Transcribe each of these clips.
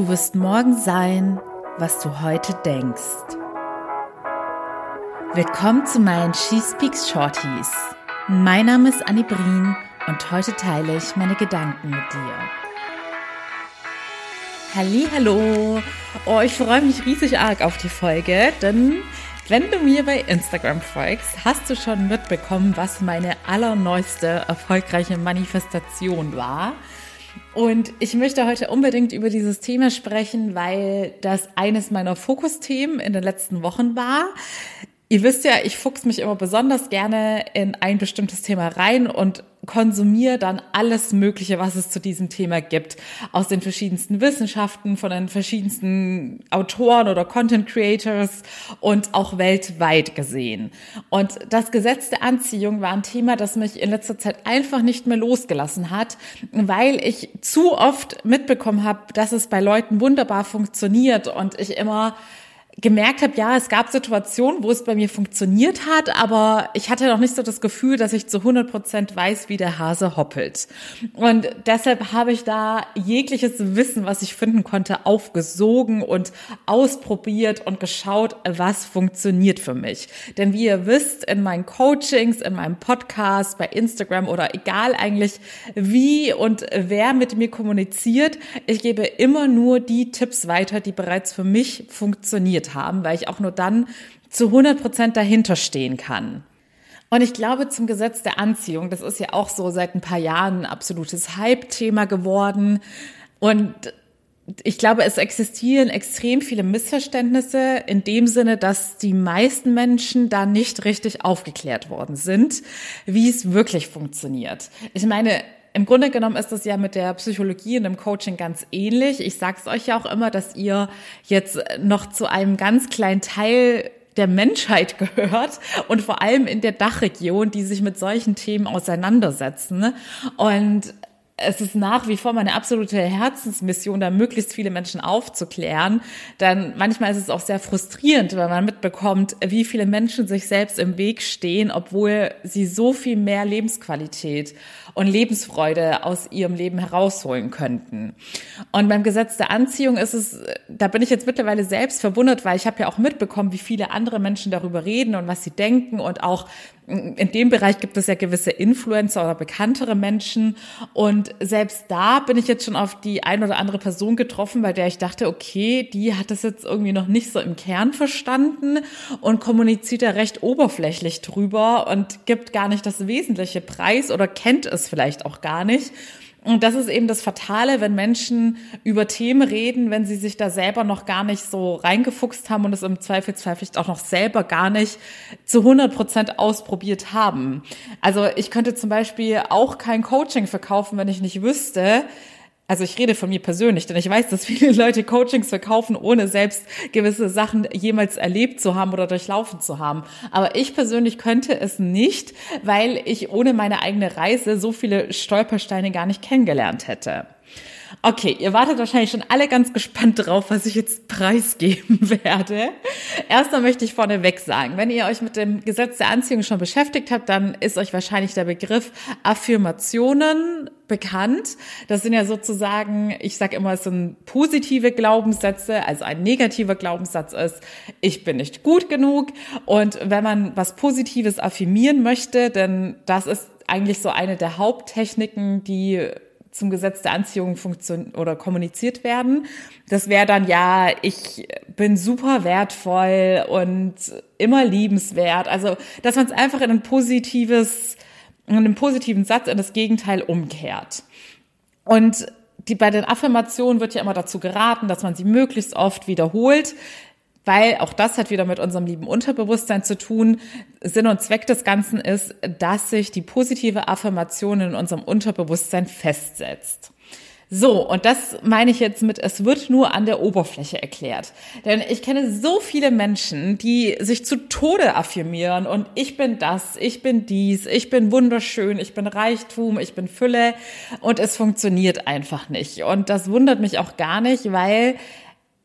Du wirst morgen sein, was du heute denkst. Willkommen zu meinen She Speaks Shorties. Mein Name ist Annie Brien und heute teile ich meine Gedanken mit dir. Hallo, oh, ich freue mich riesig arg auf die Folge, denn wenn du mir bei Instagram folgst, hast du schon mitbekommen, was meine allerneueste erfolgreiche Manifestation war. Und ich möchte heute unbedingt über dieses Thema sprechen, weil das eines meiner Fokusthemen in den letzten Wochen war. Ihr wisst ja, ich fuchs mich immer besonders gerne in ein bestimmtes Thema rein und konsumiere dann alles Mögliche, was es zu diesem Thema gibt. Aus den verschiedensten Wissenschaften, von den verschiedensten Autoren oder Content Creators und auch weltweit gesehen. Und das Gesetz der Anziehung war ein Thema, das mich in letzter Zeit einfach nicht mehr losgelassen hat, weil ich zu oft mitbekommen habe, dass es bei Leuten wunderbar funktioniert und ich immer gemerkt habe, ja, es gab Situationen, wo es bei mir funktioniert hat, aber ich hatte noch nicht so das Gefühl, dass ich zu 100 Prozent weiß, wie der Hase hoppelt. Und deshalb habe ich da jegliches Wissen, was ich finden konnte, aufgesogen und ausprobiert und geschaut, was funktioniert für mich. Denn wie ihr wisst, in meinen Coachings, in meinem Podcast, bei Instagram oder egal eigentlich, wie und wer mit mir kommuniziert, ich gebe immer nur die Tipps weiter, die bereits für mich funktioniert haben, weil ich auch nur dann zu 100 Prozent dahinter stehen kann. Und ich glaube, zum Gesetz der Anziehung, das ist ja auch so seit ein paar Jahren ein absolutes Hype-Thema geworden. Und ich glaube, es existieren extrem viele Missverständnisse in dem Sinne, dass die meisten Menschen da nicht richtig aufgeklärt worden sind, wie es wirklich funktioniert. Ich meine, im Grunde genommen ist das ja mit der Psychologie und dem Coaching ganz ähnlich. Ich sage es euch ja auch immer, dass ihr jetzt noch zu einem ganz kleinen Teil der Menschheit gehört und vor allem in der Dachregion, die sich mit solchen Themen auseinandersetzen. Und es ist nach wie vor meine absolute Herzensmission, da möglichst viele Menschen aufzuklären. Dann manchmal ist es auch sehr frustrierend, wenn man mitbekommt, wie viele Menschen sich selbst im Weg stehen, obwohl sie so viel mehr Lebensqualität und Lebensfreude aus ihrem Leben herausholen könnten. Und beim Gesetz der Anziehung ist es, da bin ich jetzt mittlerweile selbst verwundert, weil ich habe ja auch mitbekommen, wie viele andere Menschen darüber reden und was sie denken und auch in dem Bereich gibt es ja gewisse Influencer oder bekanntere Menschen. Und selbst da bin ich jetzt schon auf die ein oder andere Person getroffen, bei der ich dachte, okay, die hat das jetzt irgendwie noch nicht so im Kern verstanden und kommuniziert da recht oberflächlich drüber und gibt gar nicht das wesentliche Preis oder kennt es vielleicht auch gar nicht. Und das ist eben das Fatale, wenn Menschen über Themen reden, wenn sie sich da selber noch gar nicht so reingefuchst haben und es im Zweifelsfall vielleicht auch noch selber gar nicht zu 100 Prozent ausprobiert haben. Also ich könnte zum Beispiel auch kein Coaching verkaufen, wenn ich nicht wüsste, also ich rede von mir persönlich, denn ich weiß, dass viele Leute Coachings verkaufen, ohne selbst gewisse Sachen jemals erlebt zu haben oder durchlaufen zu haben. Aber ich persönlich könnte es nicht, weil ich ohne meine eigene Reise so viele Stolpersteine gar nicht kennengelernt hätte. Okay, ihr wartet wahrscheinlich schon alle ganz gespannt drauf, was ich jetzt preisgeben werde. Erstmal möchte ich vorneweg sagen, wenn ihr euch mit dem Gesetz der Anziehung schon beschäftigt habt, dann ist euch wahrscheinlich der Begriff Affirmationen bekannt. Das sind ja sozusagen, ich sage immer, es sind positive Glaubenssätze, also ein negativer Glaubenssatz ist, ich bin nicht gut genug. Und wenn man was Positives affirmieren möchte, denn das ist eigentlich so eine der Haupttechniken, die zum Gesetz der Anziehung funktioniert oder kommuniziert werden. Das wäre dann ja, ich bin super wertvoll und immer liebenswert. Also, dass man es einfach in ein positives, in einen positiven Satz in das Gegenteil umkehrt. Und die, bei den Affirmationen wird ja immer dazu geraten, dass man sie möglichst oft wiederholt weil auch das hat wieder mit unserem lieben Unterbewusstsein zu tun. Sinn und Zweck des Ganzen ist, dass sich die positive Affirmation in unserem Unterbewusstsein festsetzt. So, und das meine ich jetzt mit, es wird nur an der Oberfläche erklärt. Denn ich kenne so viele Menschen, die sich zu Tode affirmieren und ich bin das, ich bin dies, ich bin wunderschön, ich bin Reichtum, ich bin Fülle und es funktioniert einfach nicht. Und das wundert mich auch gar nicht, weil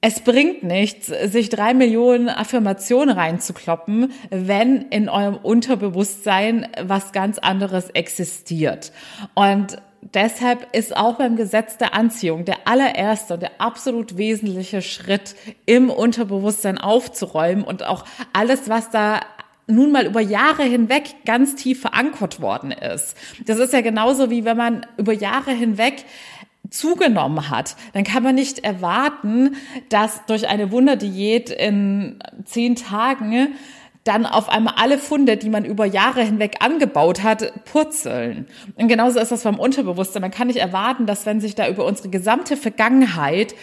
es bringt nichts, sich drei Millionen Affirmationen reinzukloppen, wenn in eurem Unterbewusstsein was ganz anderes existiert. Und deshalb ist auch beim Gesetz der Anziehung der allererste und der absolut wesentliche Schritt im Unterbewusstsein aufzuräumen und auch alles, was da nun mal über Jahre hinweg ganz tief verankert worden ist. Das ist ja genauso wie wenn man über Jahre hinweg zugenommen hat, dann kann man nicht erwarten, dass durch eine Wunderdiät in zehn Tagen dann auf einmal alle Funde, die man über Jahre hinweg angebaut hat, purzeln. Und genauso ist das beim Unterbewusstsein. Man kann nicht erwarten, dass wenn sich da über unsere gesamte Vergangenheit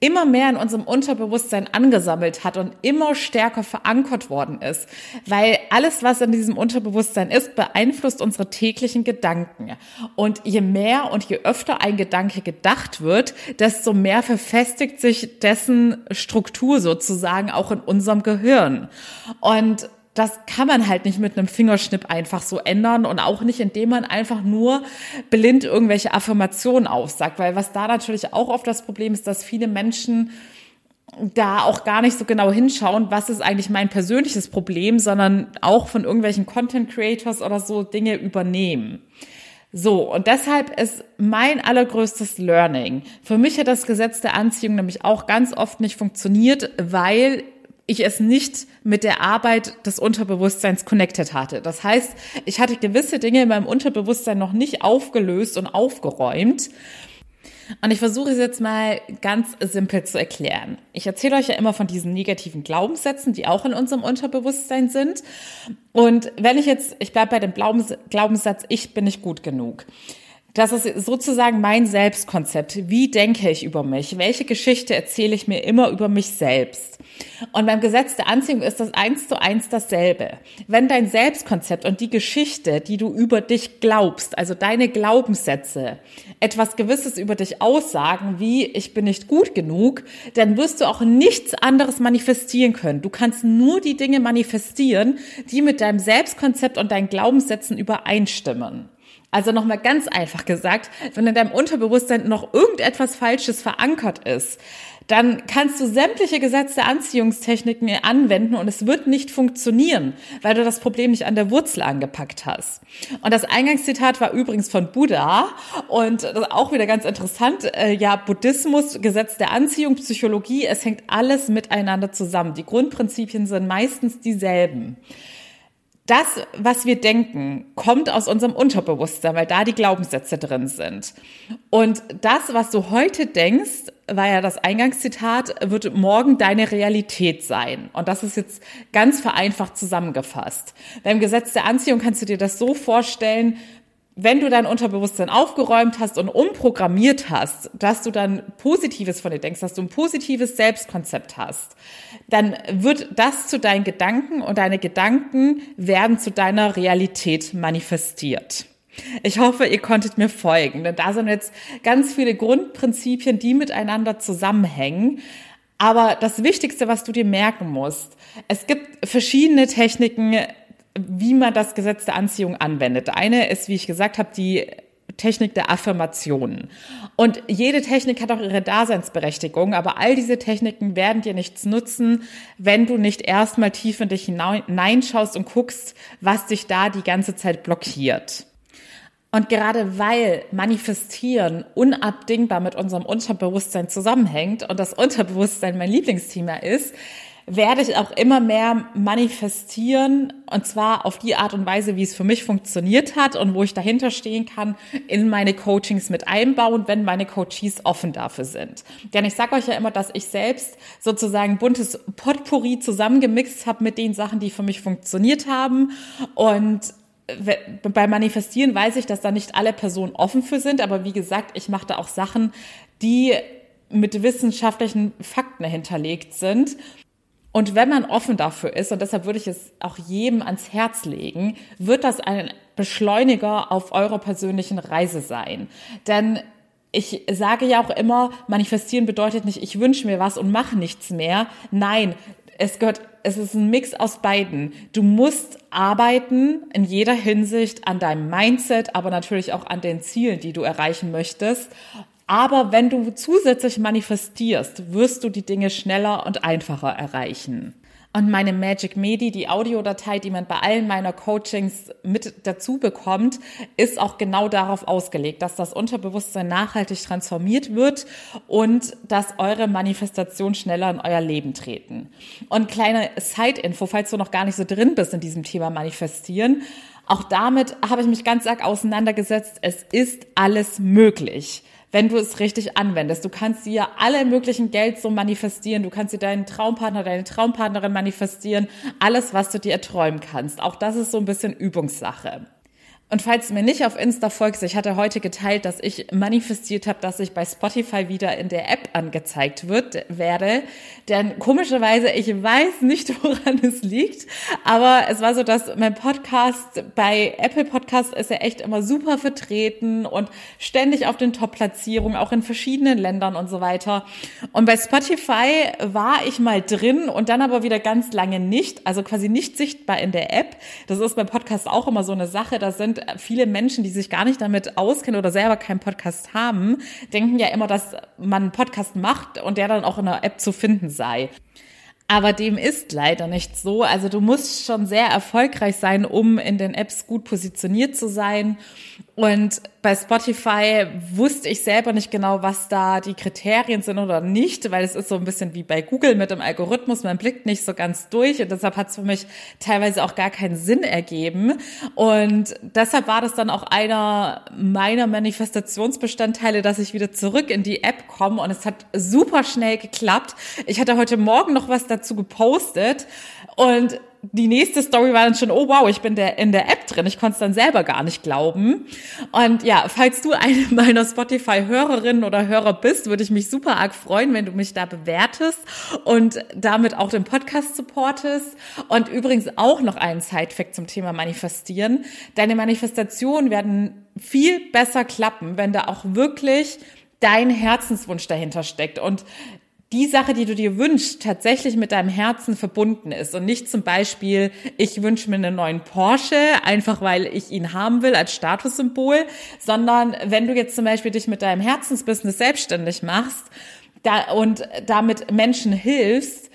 immer mehr in unserem Unterbewusstsein angesammelt hat und immer stärker verankert worden ist. Weil alles, was in diesem Unterbewusstsein ist, beeinflusst unsere täglichen Gedanken. Und je mehr und je öfter ein Gedanke gedacht wird, desto mehr verfestigt sich dessen Struktur sozusagen auch in unserem Gehirn. Und das kann man halt nicht mit einem Fingerschnipp einfach so ändern und auch nicht, indem man einfach nur blind irgendwelche Affirmationen aufsagt, weil was da natürlich auch oft das Problem ist, dass viele Menschen da auch gar nicht so genau hinschauen, was ist eigentlich mein persönliches Problem, sondern auch von irgendwelchen Content Creators oder so Dinge übernehmen. So, und deshalb ist mein allergrößtes Learning. Für mich hat das Gesetz der Anziehung nämlich auch ganz oft nicht funktioniert, weil ich es nicht mit der Arbeit des Unterbewusstseins connected hatte. Das heißt, ich hatte gewisse Dinge in meinem Unterbewusstsein noch nicht aufgelöst und aufgeräumt. Und ich versuche es jetzt mal ganz simpel zu erklären. Ich erzähle euch ja immer von diesen negativen Glaubenssätzen, die auch in unserem Unterbewusstsein sind. Und wenn ich jetzt, ich bleibe bei dem Glaubenssatz, ich bin nicht gut genug. Das ist sozusagen mein Selbstkonzept. Wie denke ich über mich? Welche Geschichte erzähle ich mir immer über mich selbst? Und beim Gesetz der Anziehung ist das eins zu eins dasselbe. Wenn dein Selbstkonzept und die Geschichte, die du über dich glaubst, also deine Glaubenssätze, etwas Gewisses über dich aussagen, wie ich bin nicht gut genug, dann wirst du auch nichts anderes manifestieren können. Du kannst nur die Dinge manifestieren, die mit deinem Selbstkonzept und deinen Glaubenssätzen übereinstimmen. Also nochmal ganz einfach gesagt, wenn in deinem Unterbewusstsein noch irgendetwas Falsches verankert ist, dann kannst du sämtliche Gesetze der Anziehungstechniken anwenden und es wird nicht funktionieren, weil du das Problem nicht an der Wurzel angepackt hast. Und das Eingangszitat war übrigens von Buddha und auch wieder ganz interessant. Äh, ja, Buddhismus, Gesetz der Anziehung, Psychologie, es hängt alles miteinander zusammen. Die Grundprinzipien sind meistens dieselben das, was wir denken, kommt aus unserem Unterbewusstsein, weil da die Glaubenssätze drin sind. Und das, was du heute denkst, war ja das Eingangszitat, wird morgen deine Realität sein. Und das ist jetzt ganz vereinfacht zusammengefasst. Beim Gesetz der Anziehung kannst du dir das so vorstellen, wenn du dein Unterbewusstsein aufgeräumt hast und umprogrammiert hast, dass du dann Positives von dir denkst, dass du ein positives Selbstkonzept hast, dann wird das zu deinen Gedanken und deine Gedanken werden zu deiner Realität manifestiert. Ich hoffe, ihr konntet mir folgen, denn da sind jetzt ganz viele Grundprinzipien, die miteinander zusammenhängen. Aber das Wichtigste, was du dir merken musst, es gibt verschiedene Techniken, wie man das Gesetz der Anziehung anwendet. Eine ist, wie ich gesagt habe, die Technik der Affirmationen. Und jede Technik hat auch ihre Daseinsberechtigung, aber all diese Techniken werden dir nichts nutzen, wenn du nicht erstmal tief in dich hineinschaust und guckst, was dich da die ganze Zeit blockiert. Und gerade weil Manifestieren unabdingbar mit unserem Unterbewusstsein zusammenhängt und das Unterbewusstsein mein Lieblingsthema ist, werde ich auch immer mehr manifestieren und zwar auf die Art und Weise, wie es für mich funktioniert hat und wo ich dahinter stehen kann, in meine Coachings mit einbauen, wenn meine Coaches offen dafür sind. Denn ich sage euch ja immer, dass ich selbst sozusagen buntes Potpourri zusammengemixt habe mit den Sachen, die für mich funktioniert haben und bei Manifestieren weiß ich, dass da nicht alle Personen offen für sind, aber wie gesagt, ich mache da auch Sachen, die mit wissenschaftlichen Fakten hinterlegt sind und wenn man offen dafür ist, und deshalb würde ich es auch jedem ans Herz legen, wird das ein Beschleuniger auf eurer persönlichen Reise sein. Denn ich sage ja auch immer, manifestieren bedeutet nicht, ich wünsche mir was und mache nichts mehr. Nein, es gehört, es ist ein Mix aus beiden. Du musst arbeiten in jeder Hinsicht an deinem Mindset, aber natürlich auch an den Zielen, die du erreichen möchtest. Aber wenn du zusätzlich manifestierst, wirst du die Dinge schneller und einfacher erreichen. Und meine Magic Medi, die Audiodatei, die man bei allen meiner Coachings mit dazu bekommt, ist auch genau darauf ausgelegt, dass das Unterbewusstsein nachhaltig transformiert wird und dass eure Manifestationen schneller in euer Leben treten. Und kleine Side-Info, falls du noch gar nicht so drin bist in diesem Thema Manifestieren. Auch damit habe ich mich ganz arg auseinandergesetzt. Es ist alles möglich wenn du es richtig anwendest. Du kannst dir alle möglichen Geld so manifestieren. Du kannst dir deinen Traumpartner, deine Traumpartnerin manifestieren. Alles, was du dir erträumen kannst. Auch das ist so ein bisschen Übungssache. Und falls du mir nicht auf Insta folgst, ich hatte heute geteilt, dass ich manifestiert habe, dass ich bei Spotify wieder in der App angezeigt wird werde. Denn komischerweise, ich weiß nicht, woran es liegt, aber es war so, dass mein Podcast bei Apple Podcast ist ja echt immer super vertreten und ständig auf den Top-Platzierungen, auch in verschiedenen Ländern und so weiter. Und bei Spotify war ich mal drin und dann aber wieder ganz lange nicht, also quasi nicht sichtbar in der App. Das ist beim Podcast auch immer so eine Sache. Da sind viele Menschen, die sich gar nicht damit auskennen oder selber keinen Podcast haben, denken ja immer, dass man einen Podcast macht und der dann auch in der App zu finden sei. Aber dem ist leider nicht so. Also du musst schon sehr erfolgreich sein, um in den Apps gut positioniert zu sein. Und bei Spotify wusste ich selber nicht genau, was da die Kriterien sind oder nicht, weil es ist so ein bisschen wie bei Google mit dem Algorithmus. Man blickt nicht so ganz durch und deshalb hat es für mich teilweise auch gar keinen Sinn ergeben. Und deshalb war das dann auch einer meiner Manifestationsbestandteile, dass ich wieder zurück in die App komme und es hat super schnell geklappt. Ich hatte heute Morgen noch was dazu gepostet und die nächste Story war dann schon, oh wow, ich bin der, in der App drin. Ich konnte es dann selber gar nicht glauben. Und ja, falls du eine meiner Spotify-Hörerinnen oder Hörer bist, würde ich mich super arg freuen, wenn du mich da bewertest und damit auch den Podcast supportest. Und übrigens auch noch einen Side-Fact zum Thema Manifestieren. Deine Manifestationen werden viel besser klappen, wenn da auch wirklich dein Herzenswunsch dahinter steckt. Und die Sache, die du dir wünschst, tatsächlich mit deinem Herzen verbunden ist und nicht zum Beispiel, ich wünsche mir einen neuen Porsche, einfach weil ich ihn haben will als Statussymbol, sondern wenn du jetzt zum Beispiel dich mit deinem Herzensbusiness selbstständig machst da, und damit Menschen hilfst,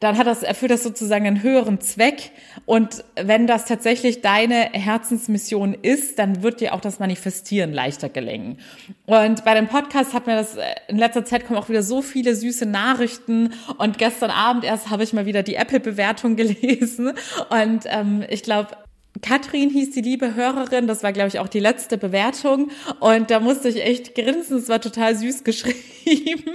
dann hat das, erfüllt das sozusagen einen höheren Zweck. Und wenn das tatsächlich deine Herzensmission ist, dann wird dir auch das Manifestieren leichter gelingen. Und bei dem Podcast hat mir das äh, in letzter Zeit kommen auch wieder so viele süße Nachrichten. Und gestern Abend erst habe ich mal wieder die Apple-Bewertung gelesen. Und ähm, ich glaube, Katrin hieß die liebe Hörerin, das war, glaube ich, auch die letzte Bewertung. Und da musste ich echt grinsen, es war total süß geschrieben,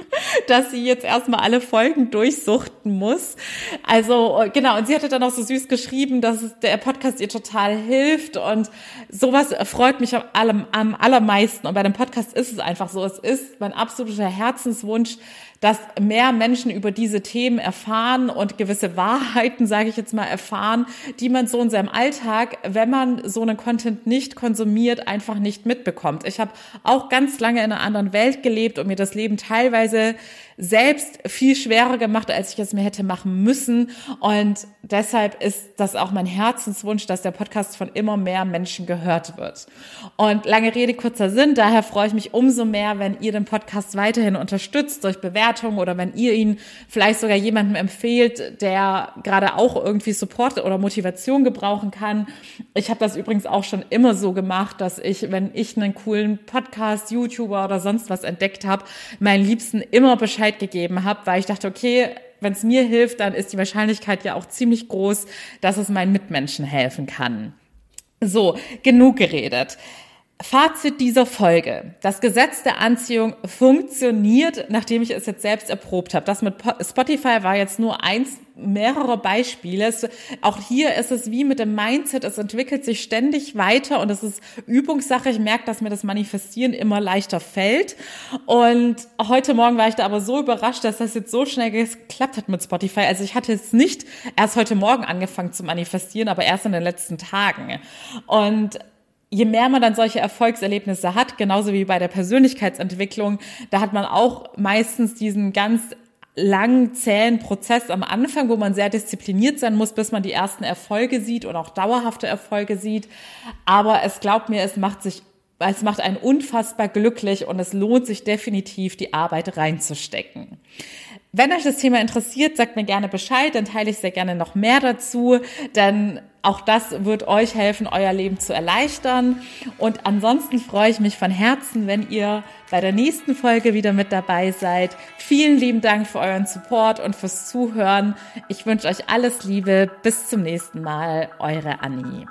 dass sie jetzt erstmal alle Folgen durchsuchten muss. Also genau, und sie hatte dann auch so süß geschrieben, dass der Podcast ihr total hilft. Und sowas freut mich am, allermeisten. Und bei dem Podcast ist es einfach so, es ist mein absoluter Herzenswunsch, dass mehr Menschen über diese Themen erfahren und gewisse Wahrheiten, sage ich jetzt mal, erfahren, die man so in seinem Alltag, wenn man so einen Content nicht konsumiert, einfach nicht mitbekommt. Ich habe auch ganz lange in einer anderen Welt gelebt und mir das Leben teilweise selbst viel schwerer gemacht, als ich es mir hätte machen müssen. Und deshalb ist das auch mein Herzenswunsch, dass der Podcast von immer mehr Menschen gehört wird. Und lange Rede, kurzer Sinn. Daher freue ich mich umso mehr, wenn ihr den Podcast weiterhin unterstützt durch Bewertungen oder wenn ihr ihn vielleicht sogar jemandem empfehlt, der gerade auch irgendwie Support oder Motivation gebrauchen kann. Ich habe das übrigens auch schon immer so gemacht, dass ich, wenn ich einen coolen Podcast, YouTuber oder sonst was entdeckt habe, meinen Liebsten immer Bescheid Bescheid gegeben habe, weil ich dachte, okay, wenn es mir hilft, dann ist die Wahrscheinlichkeit ja auch ziemlich groß, dass es meinen Mitmenschen helfen kann. So, genug geredet. Fazit dieser Folge. Das Gesetz der Anziehung funktioniert, nachdem ich es jetzt selbst erprobt habe. Das mit Spotify war jetzt nur eins mehrerer Beispiele. auch hier ist es wie mit dem Mindset. Es entwickelt sich ständig weiter und es ist Übungssache. Ich merke, dass mir das Manifestieren immer leichter fällt. Und heute Morgen war ich da aber so überrascht, dass das jetzt so schnell geklappt hat mit Spotify. Also ich hatte jetzt nicht erst heute Morgen angefangen zu manifestieren, aber erst in den letzten Tagen. Und je mehr man dann solche Erfolgserlebnisse hat, genauso wie bei der Persönlichkeitsentwicklung, da hat man auch meistens diesen ganz langen, zähen Prozess am Anfang, wo man sehr diszipliniert sein muss, bis man die ersten Erfolge sieht und auch dauerhafte Erfolge sieht. Aber es glaubt mir, es macht sich es macht einen unfassbar glücklich und es lohnt sich definitiv, die Arbeit reinzustecken. Wenn euch das Thema interessiert, sagt mir gerne Bescheid, dann teile ich sehr gerne noch mehr dazu, denn auch das wird euch helfen, euer Leben zu erleichtern. Und ansonsten freue ich mich von Herzen, wenn ihr bei der nächsten Folge wieder mit dabei seid. Vielen lieben Dank für euren Support und fürs Zuhören. Ich wünsche euch alles Liebe. Bis zum nächsten Mal. Eure Annie.